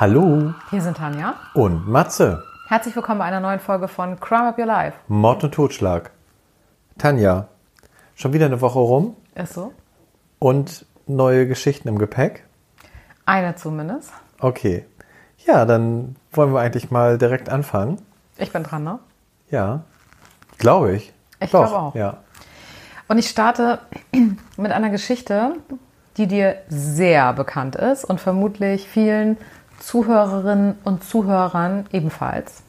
Hallo Hier sind Tanja. und Matze. Herzlich willkommen bei einer neuen Folge von Crime Up Your Life. Mord und Totschlag. Tanja, schon wieder eine Woche rum Ist so? und neue Geschichten im Gepäck? Eine zumindest. Okay. Ja, dann wollen wir eigentlich mal direkt anfangen. Ich bin dran, ne? Ja, glaube ich. Ich glaube auch. Ja. Und ich starte mit einer Geschichte, die dir sehr bekannt ist und vermutlich vielen Zuhörerinnen und Zuhörern ebenfalls.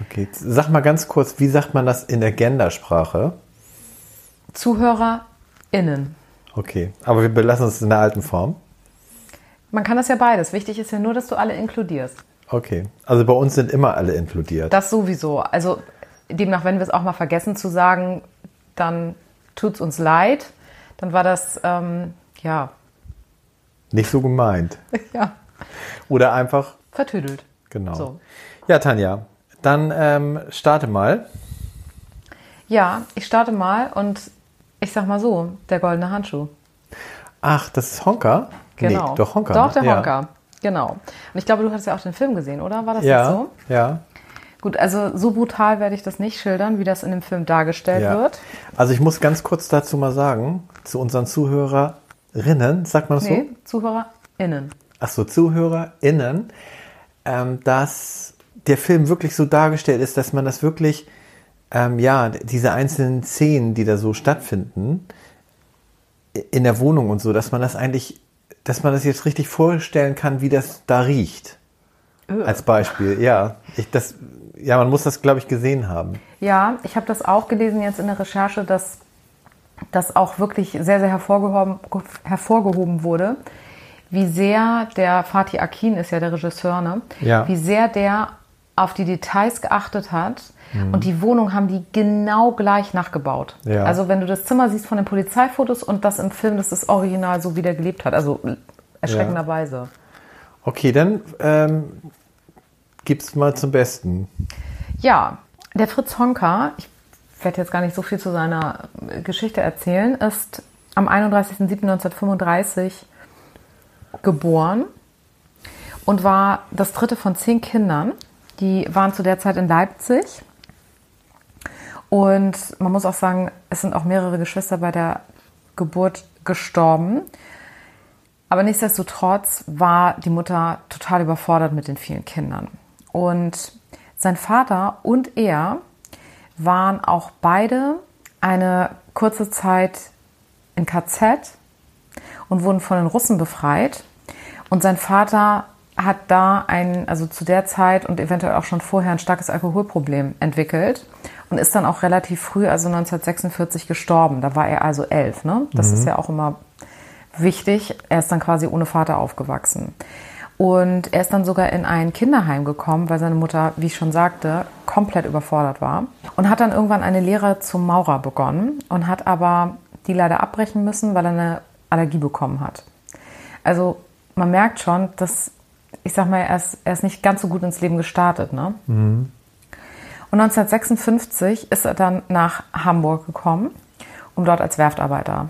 Okay, sag mal ganz kurz, wie sagt man das in der Gendersprache? ZuhörerInnen. Okay, aber wir belassen es in der alten Form. Man kann das ja beides. Wichtig ist ja nur, dass du alle inkludierst. Okay, also bei uns sind immer alle inkludiert. Das sowieso. Also demnach, wenn wir es auch mal vergessen zu sagen, dann tut es uns leid. Dann war das, ähm, ja, Nicht so gemeint. ja, Oder einfach, vertüdelt. genau. So. Ja, Tanja, dann ähm, starte mal. Ja, ich starte mal und ich sag mal so, der goldene Handschuh. Ach, das ist Honka? Genau. Nee, doch Honka. Doch, ne? der ja. Honka. Genau. Und ich glaube, du hast ja auch den Film gesehen, oder? War das Ja, so? ja, Gut, also so brutal werde ich das nicht schildern, wie das in dem Film dargestellt ja. wird. Also ich muss ganz kurz dazu mal sagen, zu unseren Zuhörerinnen, sagt man das Nee, so? ZuhörerInnen. Ach so, ZuhörerInnen, ähm, dass der Film wirklich so dargestellt ist, dass man das wirklich, ähm, ja, diese einzelnen Szenen, die da so stattfinden, in der Wohnung und so, dass man das eigentlich, dass man das jetzt richtig vorstellen kann, wie das da riecht. Als Beispiel, ja. Ich, das, ja, man muss das, glaube ich, gesehen haben. Ja, ich habe das auch gelesen jetzt in der Recherche, dass das auch wirklich sehr, sehr hervorgehoben, hervorgehoben wurde, wie sehr der Fatih Akin ist ja der Regisseur, ne? Ja. Wie sehr der auf die Details geachtet hat. Und die Wohnung haben die genau gleich nachgebaut. Ja. Also wenn du das Zimmer siehst von den Polizeifotos und das im Film, das ist original so, wie der gelebt hat. Also erschreckenderweise. Okay, dann ähm, gib's mal zum Besten. Ja, der Fritz Honka, ich werde jetzt gar nicht so viel zu seiner Geschichte erzählen, ist am 31.07.1935 geboren und war das dritte von zehn Kindern. Die waren zu der Zeit in Leipzig. Und man muss auch sagen, es sind auch mehrere Geschwister bei der Geburt gestorben. Aber nichtsdestotrotz war die Mutter total überfordert mit den vielen Kindern. Und sein Vater und er waren auch beide eine kurze Zeit in KZ und wurden von den Russen befreit. Und sein Vater hat da ein, also zu der Zeit und eventuell auch schon vorher ein starkes Alkoholproblem entwickelt und ist dann auch relativ früh, also 1946, gestorben. Da war er also elf. Ne? Das ist ja auch immer wichtig. Er ist dann quasi ohne Vater aufgewachsen. Und er ist dann sogar in ein Kinderheim gekommen, weil seine Mutter, wie ich schon sagte, komplett überfordert war. Und hat dann irgendwann eine Lehre zum Maurer begonnen und hat aber die leider abbrechen müssen, weil er eine Allergie bekommen hat. Also man merkt schon, dass, ich sag mal, er ist, er ist nicht ganz so gut ins Leben gestartet. Ne? Und 1956 ist er dann nach Hamburg gekommen, um dort als Werftarbeiter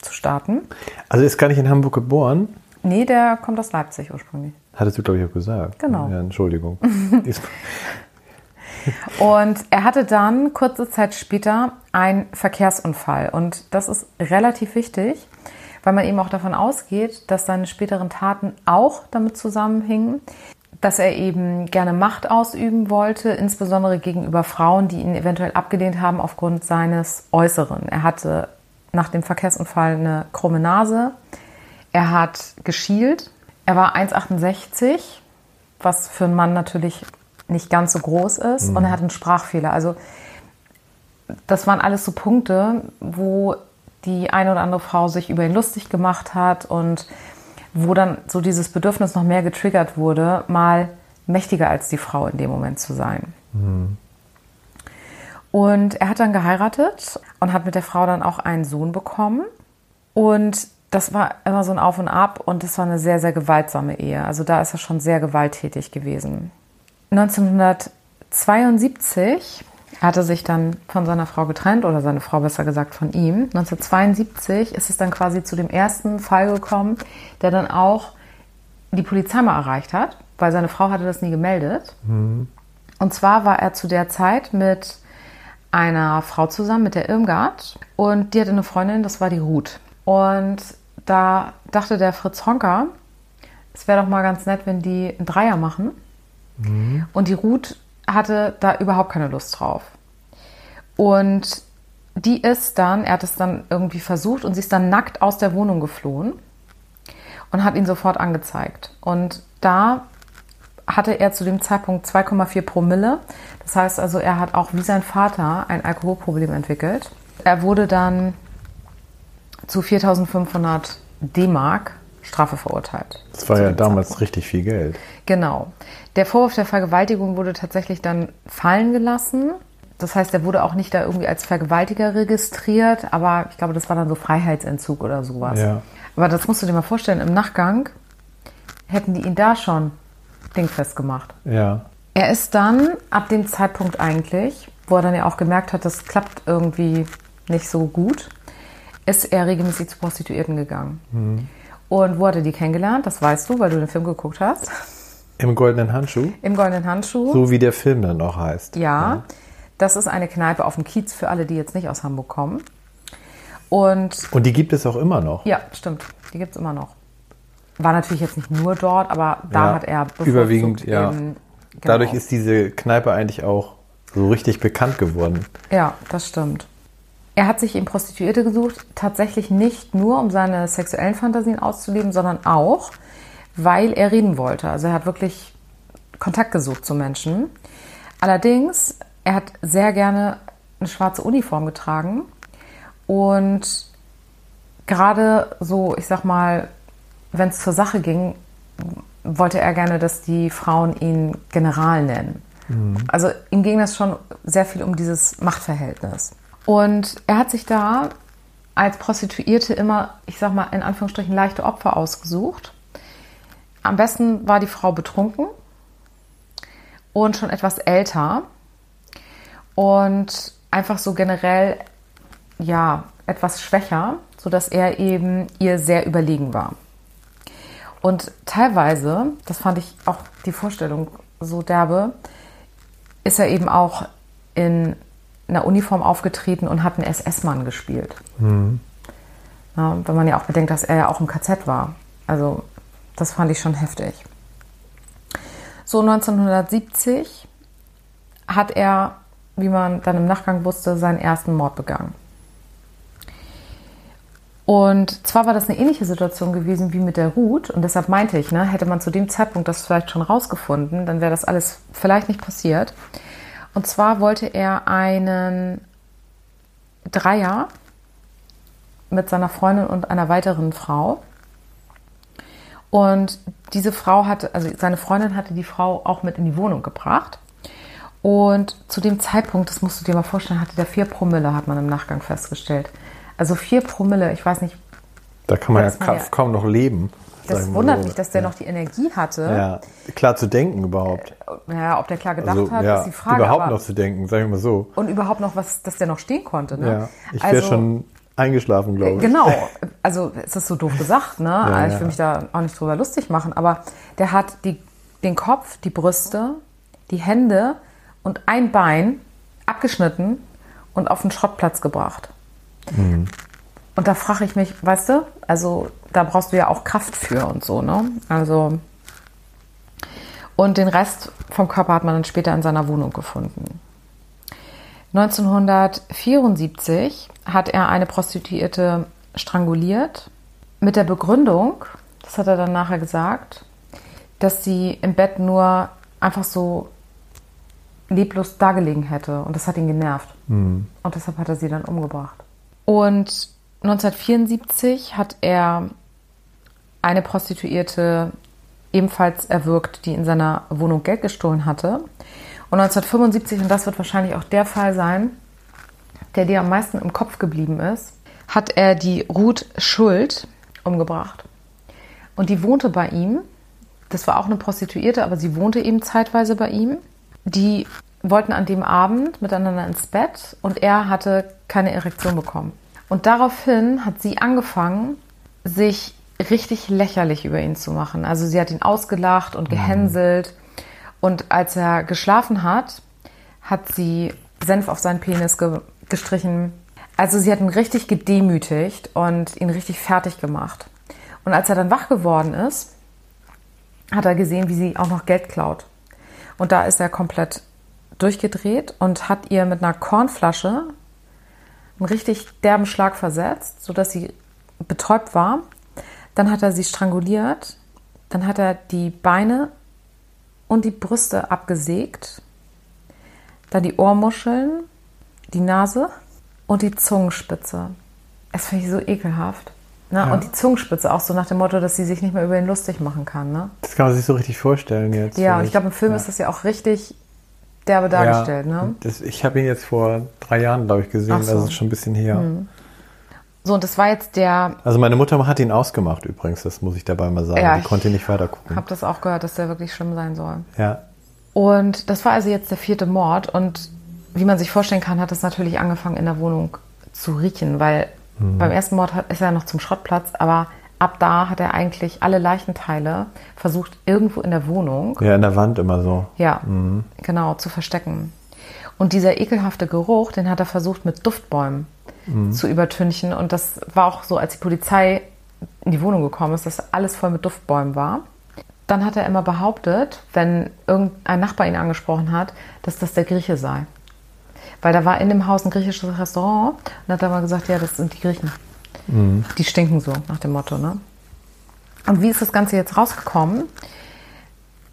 zu starten. Also ist gar nicht in Hamburg geboren, Nee, der kommt aus Leipzig ursprünglich. hattest du, glaube ich, auch gesagt. Genau. Ja, Entschuldigung. Und er hatte dann kurze Zeit später einen Verkehrsunfall. Und das ist relativ wichtig, weil man eben auch davon ausgeht, dass seine späteren Taten auch damit zusammenhingen, dass er eben gerne Macht ausüben wollte, insbesondere gegenüber Frauen, die ihn eventuell abgelehnt haben aufgrund seines Äußeren. Er hatte nach dem Verkehrsunfall eine krumme Nase. Er hat geschielt. Er war 1,68, was für einen Mann natürlich nicht ganz so groß ist. Und er hat einen Sprachfehler. Also das waren alles so Punkte, wo die eine oder andere Frau sich über ihn lustig gemacht hat und wo dann so dieses Bedürfnis noch mehr getriggert wurde, mal mächtiger als die Frau in dem Moment zu sein. Und er hat dann geheiratet und hat mit der Frau dann auch einen Sohn bekommen. Und das war immer so ein Auf und Ab und das war eine sehr, sehr gewaltsame Ehe. Also da ist er schon sehr gewalttätig gewesen. 1972 er hatte sich dann von seiner Frau getrennt oder seine Frau besser gesagt von ihm. 1972 ist es dann quasi zu dem ersten Fall gekommen, der dann auch die Polizei mal erreicht hat, weil seine Frau hatte das nie gemeldet. Und zwar war er zu der Zeit mit einer Frau zusammen, mit der Irmgard. Und die hatte eine Freundin, das war die Ruth. Und da dachte der Fritz Honker, es wäre doch mal ganz nett, wenn die einen Dreier machen. Und die Ruth hatte da überhaupt keine Lust drauf. Und die ist dann, er hat es dann irgendwie versucht und sie ist dann nackt aus der Wohnung geflohen und hat ihn sofort angezeigt. Und da hatte er zu dem Zeitpunkt 2,4 Promille. Das heißt also, er hat auch wie sein Vater ein Alkoholproblem entwickelt. Er wurde dann zu 4500 D-Mark Strafe verurteilt. Das war ja damals Zeitpunkt. richtig viel Geld. Genau. Der Vorwurf der Vergewaltigung wurde tatsächlich dann fallen gelassen. Das heißt, er wurde auch nicht da irgendwie als Vergewaltiger registriert, aber ich glaube, das war dann so Freiheitsentzug oder sowas. Ja. Aber das musst du dir mal vorstellen, im Nachgang hätten die ihn da schon dingfest gemacht. Ja. Er ist dann ab dem Zeitpunkt eigentlich, wo er dann ja auch gemerkt hat, das klappt irgendwie nicht so gut, ist er regelmäßig zu Prostituierten gegangen. Und wo hat er die kennengelernt? Das weißt du, weil du den Film geguckt hast. Im goldenen Handschuh. Im Goldenen Handschuh. So wie der Film dann auch heißt. Ja, das ist eine Kneipe auf dem Kiez für alle, die jetzt nicht aus Hamburg kommen. Und Und die gibt es auch immer noch. ja, stimmt, die gibt es immer noch. War natürlich jetzt nicht nur dort, aber da Ja, hat er überwiegend, ja. eben- genau. Dadurch ist diese Kneipe eigentlich auch so richtig bekannt geworden. Ja, das stimmt. Er hat sich eben Prostituierte gesucht, tatsächlich nicht nur, um seine sexuellen Fantasien auszuleben, sondern auch, weil er reden wollte. Also er hat wirklich Kontakt gesucht zu Menschen. Allerdings, er hat sehr gerne eine schwarze Uniform getragen und gerade so, ich sag mal, wenn es zur Sache ging, wollte er gerne, dass die Frauen ihn General nennen. Also ihm ging das schon sehr viel um dieses Machtverhältnis. Und er hat sich da als Prostituierte immer, ich sag mal, in Anführungsstrichen leichte Opfer ausgesucht. Am besten war die Frau betrunken und schon etwas älter und einfach so generell, ja, etwas schwächer, sodass er eben ihr sehr überlegen war. Und teilweise, das fand ich auch die Vorstellung so derbe, ist er eben auch in einer Uniform aufgetreten und hat einen SS-Mann gespielt. Ja, wenn man ja auch bedenkt, dass er ja auch im KZ war. Also das fand ich schon heftig. So 1970 hat er, wie man dann im Nachgang wusste, seinen ersten Mord begangen. Und zwar war das eine ähnliche Situation gewesen wie mit der Ruth. Und deshalb meinte ich, ne, hätte man zu dem Zeitpunkt das vielleicht schon rausgefunden, dann wäre das alles vielleicht nicht passiert. Und zwar wollte er einen Dreier mit seiner Freundin und einer weiteren Frau. Und diese Frau hatte, also seine Freundin hatte die Frau auch mit in die Wohnung gebracht. Und zu dem Zeitpunkt, das musst du dir mal vorstellen, hatte der vier Promille, hat man im Nachgang festgestellt. Also vier Promille, ich weiß nicht, Da kann man ja kaum noch leben. Das wundert so. mich, dass der noch die Energie hatte. Ja, klar zu denken überhaupt. Ja, ob der klar gedacht Also, hat, ja, ist die Frage. überhaupt aber, noch zu denken, sagen wir mal so. und überhaupt noch was, dass der noch stehen konnte. Ne? Ja, ich wäre Also- schon eingeschlafen, glaube ich. Genau, also es ist so doof gesagt, ne? ich will ja. mich da auch nicht drüber lustig machen, aber der hat die, den Kopf, die Brüste, die Hände und ein Bein abgeschnitten und auf den Schrottplatz gebracht. Und da frage ich mich, weißt du, also da brauchst du ja auch Kraft für und so, ne? Also und den Rest vom Körper hat man dann später in seiner Wohnung gefunden. 1974 hat er eine Prostituierte stranguliert mit der Begründung, das hat er dann nachher gesagt, dass sie im Bett nur einfach so leblos dagelegen hätte und das hat ihn genervt. Und deshalb hat er sie dann umgebracht. Und 1974 hat er eine Prostituierte ebenfalls erwürgt, die in seiner Wohnung Geld gestohlen hatte. Und 1975, und das wird wahrscheinlich auch der Fall sein, der dir am meisten im Kopf geblieben ist, hat er die Ruth Schuld umgebracht. Und die wohnte bei ihm. Das war auch eine Prostituierte, aber sie wohnte eben zeitweise bei ihm. Die wollten an dem Abend miteinander ins Bett und er hatte keine Erektion bekommen. Und daraufhin hat sie angefangen, sich richtig lächerlich über ihn zu machen. Also sie hat ihn ausgelacht und gehänselt. Und als er geschlafen hat, hat sie Senf auf seinen Penis ge gestrichen. Also sie hat ihn richtig gedemütigt und ihn richtig fertig gemacht. Und als er dann wach geworden ist, hat er gesehen, wie sie auch noch Geld klaut. Und da ist er komplett durchgedreht und hat ihr mit einer Kornflasche einen richtig derben Schlag versetzt, sodass sie betäubt war. Dann hat er sie stranguliert. Dann hat er die Beine und die Brüste abgesägt. Dann die Ohrmuscheln, die Nase und die Zungenspitze. Das finde ich so ekelhaft. Ne? Ja. Und die Zungenspitze auch so nach dem Motto, dass sie sich nicht mehr über ihn lustig machen kann. Ne? Das kann man sich so richtig vorstellen jetzt. Ja, und ich glaube, im Film ja. ist das ja auch richtig derbe dargestellt. ja, Ne? Das, ich habe ihn jetzt vor drei Jahren, glaube ich, gesehen. So. Das ist schon ein bisschen her. So, und das war jetzt der, Also meine Mutter hat ihn ausgemacht übrigens, das muss ich dabei mal sagen. Ja, Die ich konnte nicht weiter gucken. habe das auch gehört, dass der wirklich schlimm sein soll. Ja. Und das war also jetzt der vierte Mord. Und wie man sich vorstellen kann, hat es natürlich angefangen in der Wohnung zu riechen, weil beim ersten Mord ist er noch zum Schrottplatz, aber ab da hat er eigentlich alle Leichenteile versucht, irgendwo in der Wohnung, ja, in der Wand immer so. ja, genau, zu verstecken. Und dieser ekelhafte Geruch, den hat er versucht mit Duftbäumen zu übertünchen. Und das war auch so, als die Polizei in die Wohnung gekommen ist, dass alles voll mit Duftbäumen war. Dann hat er immer behauptet, wenn irgendein Nachbar ihn angesprochen hat, dass das der Grieche sei. Weil da war in dem Haus ein griechisches Restaurant und hat er mal gesagt, ja, das sind die Griechen. Die stinken so, nach dem Motto. Ne? Und wie ist das Ganze jetzt rausgekommen?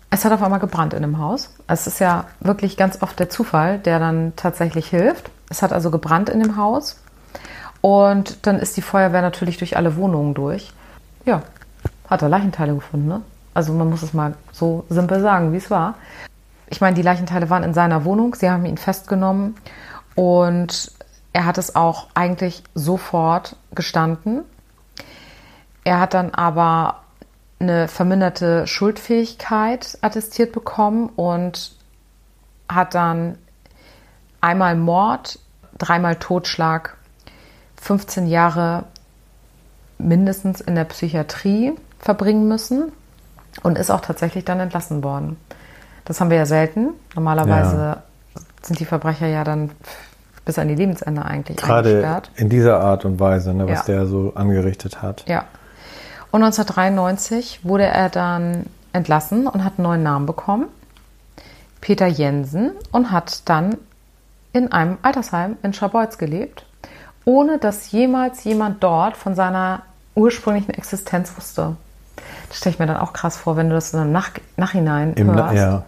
Es hat auf einmal gebrannt in dem Haus. Es ist ja wirklich ganz oft der Zufall, der dann tatsächlich hilft. Es hat also gebrannt in dem Haus. Und dann ist die Feuerwehr natürlich durch alle Wohnungen durch. Ja, hat er Leichenteile gefunden. Ne? Also man muss es mal so simpel sagen, wie es war. Ich meine, die Leichenteile waren in seiner Wohnung. Sie haben ihn festgenommen und er hat es auch eigentlich sofort gestanden. Er hat dann aber eine verminderte Schuldfähigkeit attestiert bekommen und hat dann einmal Mord, dreimal Totschlag, 15 Jahre mindestens in der Psychiatrie verbringen müssen und ist auch tatsächlich dann entlassen worden. Das haben wir ja selten. Normalerweise Ja. sind die Verbrecher ja dann bis an die Lebensende eigentlich Gerade eingesperrt. in dieser Art und Weise, ne, was Ja. der so angerichtet hat. Ja. Und 1993 wurde er dann entlassen und hat einen neuen Namen bekommen. Peter Jensen und hat dann in einem Altersheim in Scharbeutz gelebt, ohne dass jemals jemand dort von seiner ursprünglichen Existenz wusste. Das stelle ich mir dann auch krass vor, wenn du das im Nach Nachhinein Im, hörst, ja.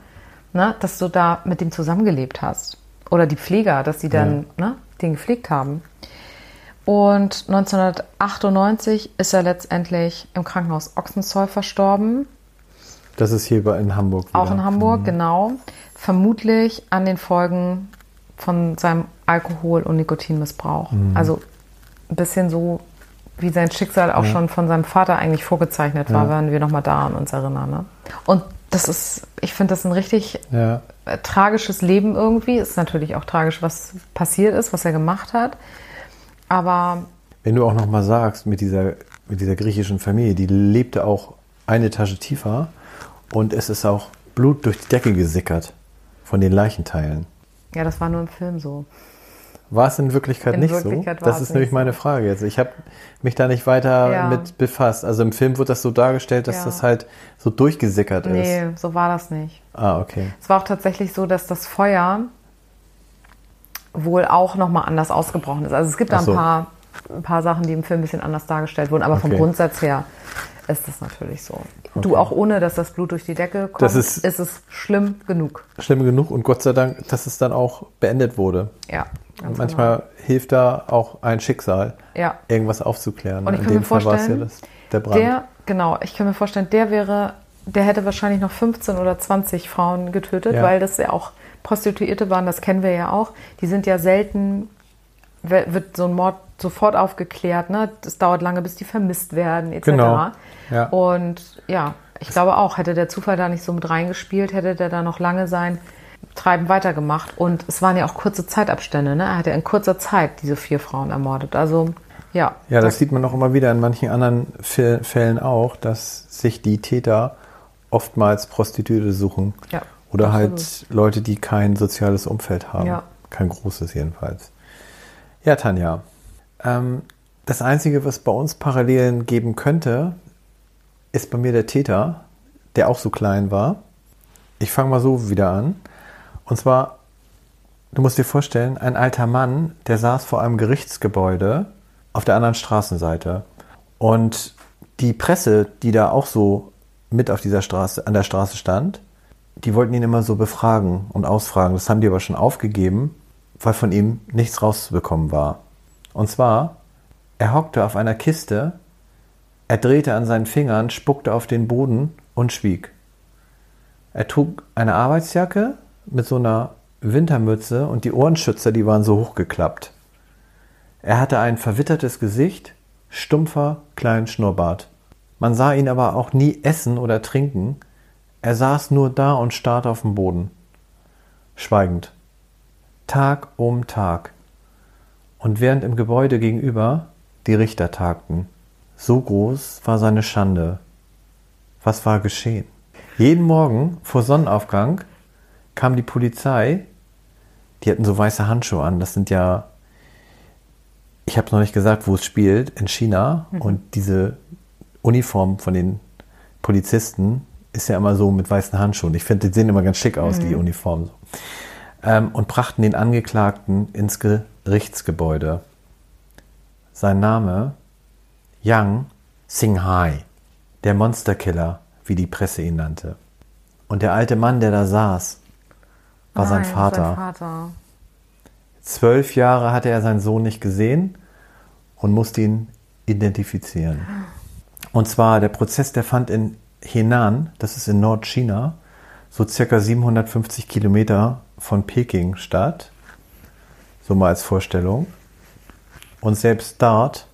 ne, dass du da mit dem zusammengelebt hast. Oder die Pfleger, dass die dann ne, den gepflegt haben. Und 1998 ist er letztendlich im Krankenhaus Ochsenzoll verstorben. Das ist hier in Hamburg. Wieder. Auch in Hamburg, genau. Vermutlich an den Folgen von seinem Alkohol- und Nikotinmissbrauch. Also ein bisschen so, wie sein Schicksal auch schon von seinem Vater eigentlich vorgezeichnet war, wenn wir nochmal da an uns erinnern. Ne? Und das ist, ich finde das ein richtig Ja. äh, tragisches Leben irgendwie. Ist natürlich auch tragisch, was passiert ist, was er gemacht hat. Aber Wenn du auch noch mal sagst, mit dieser, mit dieser griechischen Familie, die lebte auch eine Etage tiefer und es ist auch Blut durch die Decke gesickert von den Leichenteilen. ja, das war nur im Film so. War es in Wirklichkeit In nicht Wirklichkeit so? Das ist nämlich nicht meine Frage jetzt. Ich habe mich da nicht weiter Ja. mit befasst. Also im Film wird das so dargestellt, dass Ja. das halt so durchgesickert ist. Nee, so war das nicht. Ah, okay. Es war auch tatsächlich so, dass das Feuer wohl auch nochmal anders ausgebrochen ist. Also es gibt da so. ein paar, ein paar Sachen, die im Film ein bisschen anders dargestellt wurden, aber vom Okay. Grundsatz her ist es natürlich so. Du, auch ohne, dass das Blut durch die Decke kommt, Das ist- ist es schlimm genug. Schlimm genug und Gott sei Dank, dass es dann auch beendet wurde. Ja. ganz Manchmal hilft da auch ein Schicksal, genau. Ja. irgendwas aufzuklären. Und ich In kann mir dem Fall war es ja vorstellen, das, der Brand. Der, genau, ich kann mir vorstellen, der wäre, der hätte wahrscheinlich noch 15 oder 20 Frauen getötet, Ja. weil das ja auch Prostituierte waren, das kennen wir ja auch. Die sind ja selten, wird so ein Mord sofort aufgeklärt, ne? Das dauert lange, bis die vermisst werden, etc. Genau, ja. Und ja, ich glaube auch, hätte der Zufall da nicht so mit reingespielt, hätte der da noch lange sein Treiben weitergemacht. Und es waren ja auch kurze Zeitabstände, ne? Er hat ja in kurzer Zeit diese vier Frauen ermordet. Also Ja. Ja, das sieht man auch immer wieder in manchen anderen Fä- Fällen auch, dass sich die Täter oftmals Prostituierte suchen. Ja, Oder absolut. halt Leute, die kein soziales Umfeld haben. Ja. Kein großes jedenfalls. Ja, Tanja. Ähm, das Einzige, was bei uns Parallelen geben könnte, ist bei mir der Täter, der auch so klein war. Ich fange mal so wieder an. Und zwar, du musst dir vorstellen, ein alter Mann, der saß vor einem Gerichtsgebäude auf der anderen Straßenseite. Und die Presse, die da auch so mit auf dieser Straße, an der Straße stand, die wollten ihn immer so befragen und ausfragen. Das haben die aber schon aufgegeben, weil von ihm nichts rauszubekommen war. Und zwar, er hockte auf einer Kiste, er drehte an seinen Fingern, spuckte auf den Boden und schwieg. Er trug eine Arbeitsjacke mit so einer Wintermütze und die Ohrenschützer, die waren so hochgeklappt. Er hatte ein verwittertes Gesicht, stumpfer, kleinen Schnurrbart. Man sah ihn aber auch nie essen oder trinken. Er saß nur da und starrte auf den Boden. Schweigend. Tag um Tag. Und während im Gebäude gegenüber die Richter tagten. So groß war seine Schande. Was war geschehen? Jeden Morgen vor Sonnenaufgang kam die Polizei. Die hatten so weiße Handschuhe an. Das sind ja, ich habe noch nicht gesagt, wo es spielt, in China. Und diese Uniform von den Polizisten ist ja immer so mit weißen Handschuhen. Ich finde, die sehen immer ganz schick aus, die Uniformen. Ähm, und brachten den Angeklagten ins Gerichtsgebäude. Sein Name Yang Singhai, der Monsterkiller, wie die Presse ihn nannte. Und der alte Mann, der da saß, war sein Nein, Vater. Sein Vater. Zwölf Jahre hatte er seinen Sohn nicht gesehen und musste ihn identifizieren. Und zwar, der Prozess, der fand in Henan, das ist in Nordchina, so circa 750 Kilometer von Peking statt. So mal als Vorstellung. Und selbst dort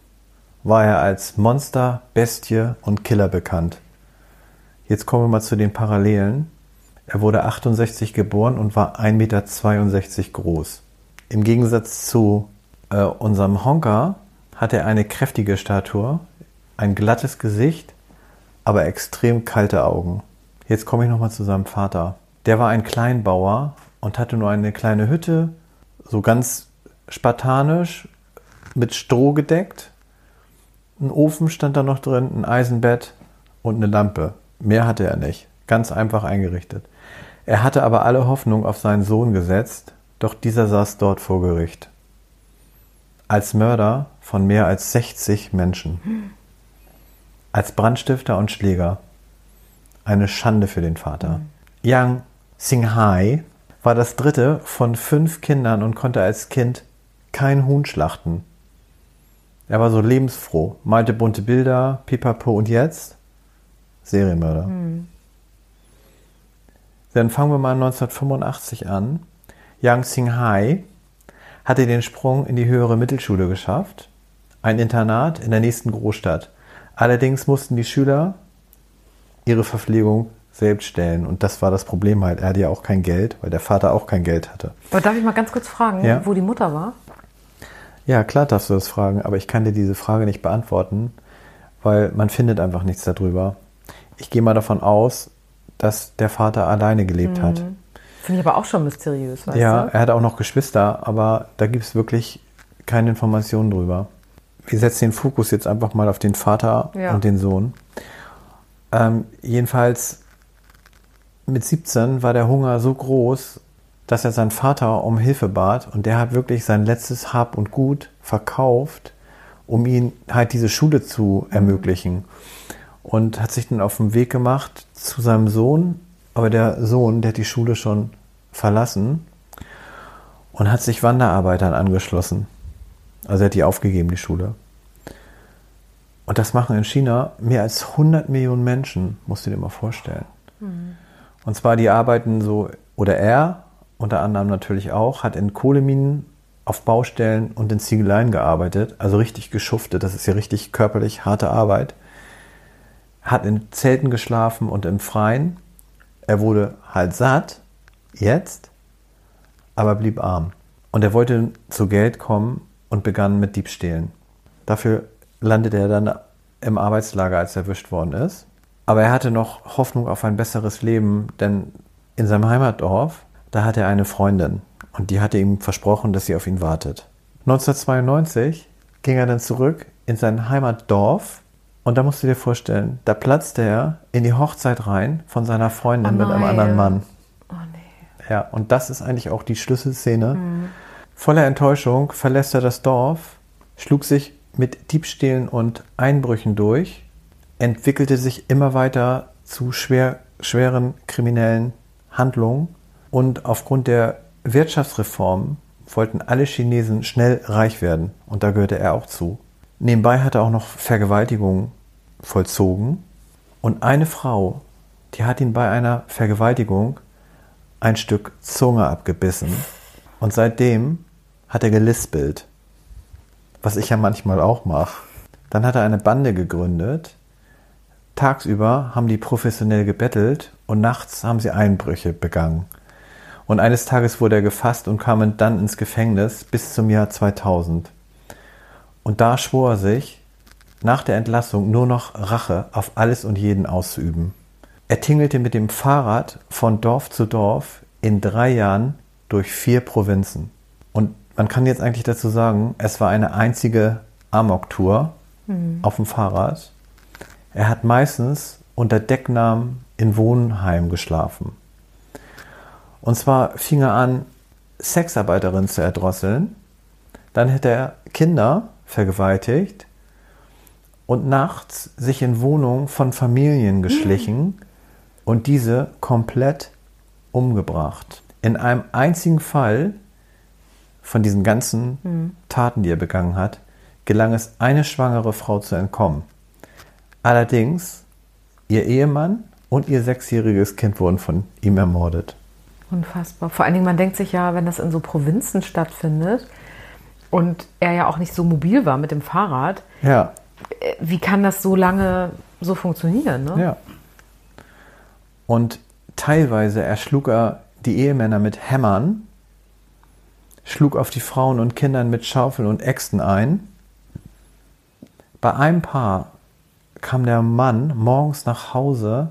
war er als Monster, Bestie und Killer bekannt. Jetzt kommen wir mal zu den Parallelen. Er wurde 68 geboren und war 1,62 Meter groß. Im Gegensatz zu äh, unserem Honka hat er eine kräftige Statur, ein glattes Gesicht, aber extrem kalte Augen. Jetzt komme ich nochmal zu seinem Vater. Der war ein Kleinbauer und hatte nur eine kleine Hütte, so ganz spartanisch, mit Stroh gedeckt. Ein Ofen stand da noch drin, ein Eisenbett und eine Lampe. Mehr hatte er nicht. Ganz einfach eingerichtet. Er hatte aber alle Hoffnung auf seinen Sohn gesetzt, doch dieser saß dort vor Gericht. Als Mörder von mehr als 60 Menschen. Als Brandstifter und Schläger. Eine Schande für den Vater. Yang Singhai war das dritte von fünf Kindern und konnte als Kind kein Huhn schlachten. Er war so lebensfroh, malte bunte Bilder, pipapo und jetzt Serienmörder. Dann fangen wir mal 1985 an. Yang Singhai hatte den Sprung in die höhere Mittelschule geschafft, ein Internat in der nächsten Großstadt. Allerdings mussten die Schüler ihre Verpflegung selbst stellen und das war das Problem halt. Er hatte ja auch kein Geld, weil der Vater auch kein Geld hatte. Aber darf ich mal ganz kurz fragen, Ja. wo die Mutter war? Ja, klar darfst du das fragen, aber ich kann dir diese Frage nicht beantworten, weil man findet einfach nichts darüber. Ich gehe mal davon aus, dass der Vater alleine gelebt hat. Finde ich aber auch schon mysteriös, weißt Ja, du? er hat auch noch Geschwister, aber da gibt es wirklich keine Informationen drüber. Wir setzen den Fokus jetzt einfach mal auf den Vater Ja. und den Sohn. Ähm, jedenfalls mit 17 war der Hunger so groß, dass er seinen Vater um Hilfe bat und der hat wirklich sein letztes Hab und Gut verkauft, um ihn halt diese Schule zu ermöglichen. Und hat sich dann auf den Weg gemacht zu seinem Sohn, aber der Sohn, der hat die Schule schon verlassen und hat sich Wanderarbeitern angeschlossen. Also er hat die aufgegeben, die Schule. Und das machen in China mehr als 100 Millionen Menschen, musst du dir mal vorstellen. Und zwar die arbeiten so, oder er unter anderem natürlich auch, hat in Kohleminen, auf Baustellen und in Ziegeleien gearbeitet, also richtig geschuftet, das ist ja richtig körperlich harte Arbeit. Hat in Zelten geschlafen und im Freien. Er wurde halt satt, jetzt, aber blieb arm. Und er wollte zu Geld kommen und begann mit Diebstählen. Dafür landete er dann im Arbeitslager, als er erwischt worden ist. Aber er hatte noch Hoffnung auf ein besseres Leben, denn in seinem Heimatdorf, da hatte er eine Freundin und die hatte ihm versprochen, dass sie auf ihn wartet. 1992 ging er dann zurück in sein Heimatdorf und da musst du dir vorstellen, da platzte er in die Hochzeit rein von seiner Freundin Oh mit einem anderen Mann. Oh nee. Ja, und das ist eigentlich auch die Schlüsselszene. Voller Enttäuschung verlässt er das Dorf, schlug sich mit Diebstählen und Einbrüchen durch, entwickelte sich immer weiter zu schwer, schweren kriminellen Handlungen und aufgrund der Wirtschaftsreform wollten alle Chinesen schnell reich werden und da gehörte er auch zu. Nebenbei hat er auch noch Vergewaltigungen vollzogen und eine Frau, die hat ihn bei einer Vergewaltigung ein Stück Zunge abgebissen. Und seitdem hat er gelispelt. Was ich ja manchmal auch mache. Dann hat er eine Bande gegründet. Tagsüber haben die professionell gebettelt und nachts haben sie Einbrüche begangen. Und eines Tages wurde er gefasst und kam dann ins Gefängnis bis zum Jahr 2000. Und da schwor er sich, nach der Entlassung nur noch Rache auf alles und jeden auszuüben. Er tingelte mit dem Fahrrad von Dorf zu Dorf in drei Jahren durch vier Provinzen. Und man kann jetzt eigentlich dazu sagen, es war eine einzige Amok-Tour auf dem Fahrrad. Er hat meistens unter Decknamen in Wohnheimen geschlafen. Und zwar fing er an, Sexarbeiterinnen zu erdrosseln. Dann hätte er Kinder vergewaltigt und nachts sich in Wohnungen von Familien geschlichen und diese komplett umgebracht. In einem einzigen Fall von diesen ganzen Taten, die er begangen hat, gelang es, eine schwangere Frau zu entkommen. Allerdings, ihr Ehemann und ihr sechsjähriges Kind wurden von ihm ermordet. Unfassbar. Vor allen Dingen, man denkt sich ja, wenn das in so Provinzen stattfindet und er ja auch nicht so mobil war mit dem Fahrrad, Ja, äh, wie kann das so lange so funktionieren? Ne? ja. Und teilweise erschlug er die Ehemänner mit Hämmern, schlug auf die Frauen und Kindern mit Schaufeln und Äxten ein. Bei einem Paar kam der Mann morgens nach Hause,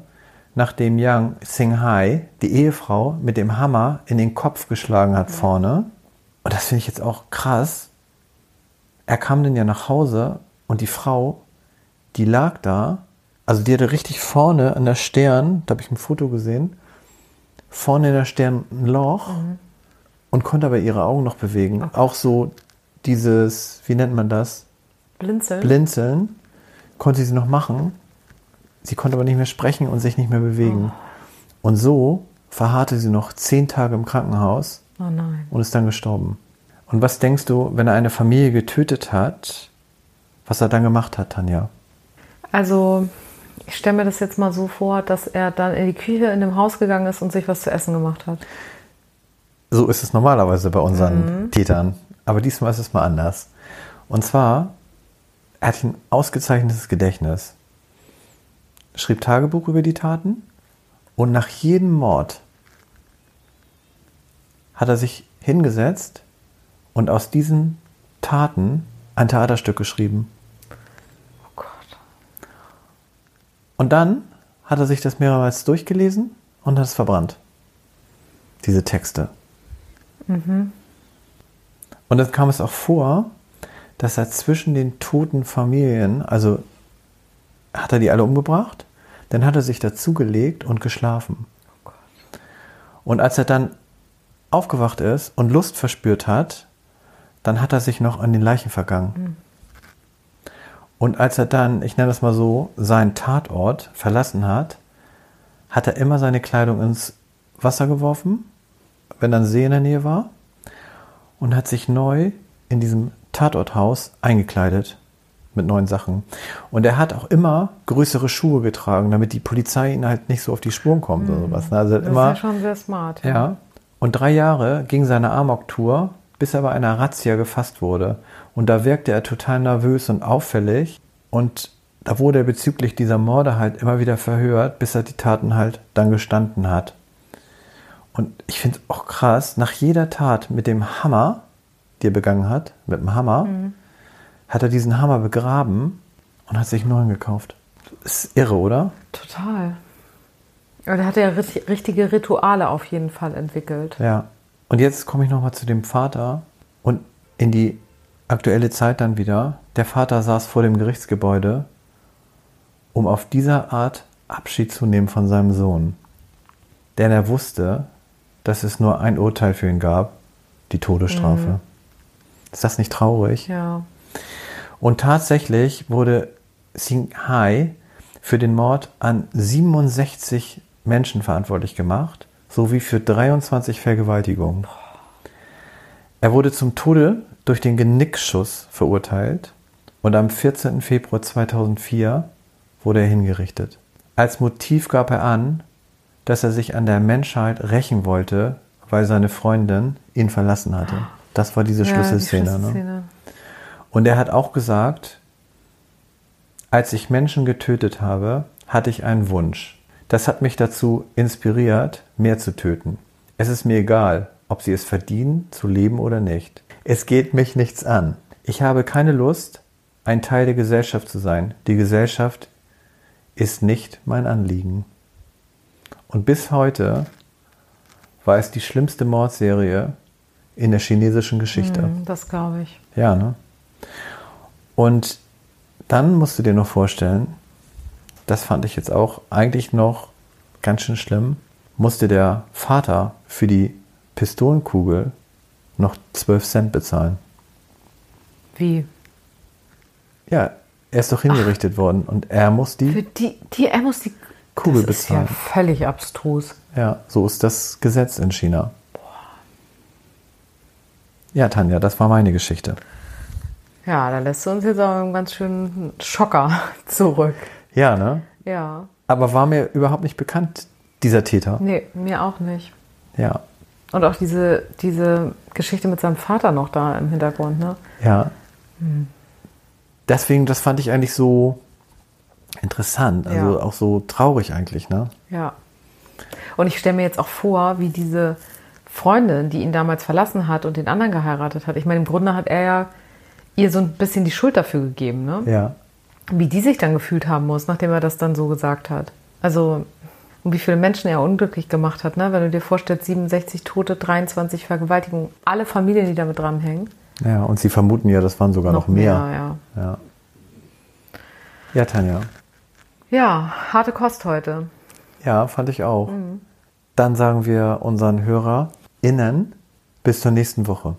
nachdem Yang Singhai, die Ehefrau, mit dem Hammer in den Kopf geschlagen hat vorne. Und das finde ich jetzt auch krass. Er kam dann ja nach Hause und die Frau, die lag da, also die hatte richtig vorne an der Stirn, da habe ich ein Foto gesehen, vorne in der Stirn ein Loch und konnte aber ihre Augen noch bewegen. Auch so dieses, wie nennt man das? Blinzeln. Blinzeln konnte sie noch machen. Sie konnte aber nicht mehr sprechen und sich nicht mehr bewegen. Und so verharrte sie noch zehn Tage im Krankenhaus oh und ist dann gestorben. Und was denkst du, wenn er eine Familie getötet hat, was er dann gemacht hat, Tanja? Also, ich stelle mir das jetzt mal so vor, dass er dann in die Küche in dem Haus gegangen ist und sich was zu essen gemacht hat. So ist es normalerweise bei unseren Tätern. Aber diesmal ist es mal anders. Und zwar, er hat ein ausgezeichnetes Gedächtnis. Schrieb Tagebuch über die Taten und nach jedem Mord hat er sich hingesetzt und aus diesen Taten ein Theaterstück geschrieben. Oh Gott. Und dann hat er sich das mehrmals durchgelesen und hat es verbrannt. Diese Texte. Und dann kam es auch vor, dass er zwischen den toten Familien, also hat er die alle umgebracht, dann hat er sich dazugelegt und geschlafen. Und als er dann aufgewacht ist und Lust verspürt hat, dann hat er sich noch an den Leichen vergangen. Und als er dann, ich nenne das mal so, seinen Tatort verlassen hat, hat er immer seine Kleidung ins Wasser geworfen, wenn dann See in der Nähe war, und hat sich neu in diesem Tatorthaus eingekleidet mit neuen Sachen. Und er hat auch immer größere Schuhe getragen, damit die Polizei ihn halt nicht so auf die Spuren kommt oder sowas. ne? Also Das immer, ist ja schon sehr smart. ja. Und drei Jahre ging seine Amok-Tour, bis er bei einer Razzia gefasst wurde. Und da wirkte er total nervös und auffällig. Und da wurde er bezüglich dieser Morde halt immer wieder verhört, bis er die Taten halt dann gestanden hat. Und ich finde es auch krass, nach jeder Tat mit dem Hammer, die er begangen hat, mit dem Hammer, hat er diesen Hammer begraben und hat sich einen neuen gekauft. Ist irre, oder? Total. Aber da hat er richtige Rituale auf jeden Fall entwickelt. Ja. Und jetzt komme ich nochmal zu dem Vater und in die aktuelle Zeit dann wieder. Der Vater saß vor dem Gerichtsgebäude, um auf dieser Art Abschied zu nehmen von seinem Sohn. Denn er wusste, dass es nur ein Urteil für ihn gab, die Todesstrafe. Ist das nicht traurig? Ja. Und tatsächlich wurde Sing Hai für den Mord an 67 Menschen verantwortlich gemacht, sowie für 23 Vergewaltigungen. Er wurde zum Tode durch den Genickschuss verurteilt und am 14. Februar 2004 wurde er hingerichtet. Als Motiv gab er an, dass er sich an der Menschheit rächen wollte, weil seine Freundin ihn verlassen hatte. Das war diese Ja, die Schlüsselszene. Ne? Und er hat auch gesagt, als ich Menschen getötet habe, hatte ich einen Wunsch. Das hat mich dazu inspiriert, mehr zu töten. Es ist mir egal, ob sie es verdienen, zu leben oder nicht. Es geht mich nichts an. Ich habe keine Lust, ein Teil der Gesellschaft zu sein. Die Gesellschaft ist nicht mein Anliegen. Und bis heute war es die schlimmste Mordserie in der chinesischen Geschichte. Hm, Das glaube ich. Ja, ne? Und dann musst du dir noch vorstellen, das fand ich jetzt auch eigentlich noch ganz schön schlimm, musste der Vater für die Pistolenkugel noch 12 Cent bezahlen. Wie? Ja, er ist doch hingerichtet worden und er muss Für die. die, die er muss die Kugel das ist ja bezahlen. völlig abstrus. Ja, so ist das Gesetz in China. Ja, Tanja, das war meine Geschichte. Ja, da lässt du uns jetzt auch einen ganz schönen Schocker zurück. Ja, ne? Ja. Aber war mir überhaupt nicht bekannt, dieser Täter. Nee, mir auch nicht. Ja, Und auch diese, diese Geschichte mit seinem Vater noch da im Hintergrund, ne? Ja. Deswegen, das fand ich eigentlich so interessant, also Ja. auch so traurig eigentlich, ne? Ja. Und ich stelle mir jetzt auch vor, wie diese Freundin, die ihn damals verlassen hat und den anderen geheiratet hat. Ich meine, im Grunde hat er ja ihr so ein bisschen die Schuld dafür gegeben, ne? Ja. Wie die sich dann gefühlt haben muss, nachdem er das dann so gesagt hat. Also, und wie viele Menschen er unglücklich gemacht hat, ne? Wenn du dir vorstellst, 67 Tote, 23 Vergewaltigungen, alle Familien, die damit dranhängen. Ja, und sie vermuten ja, das waren sogar noch, mehr. ja. Ja. Ja, Tanja. Ja, harte Kost heute. Ja, fand ich auch. Mhm. Dann sagen wir unseren HörerInnen bis zur nächsten Woche.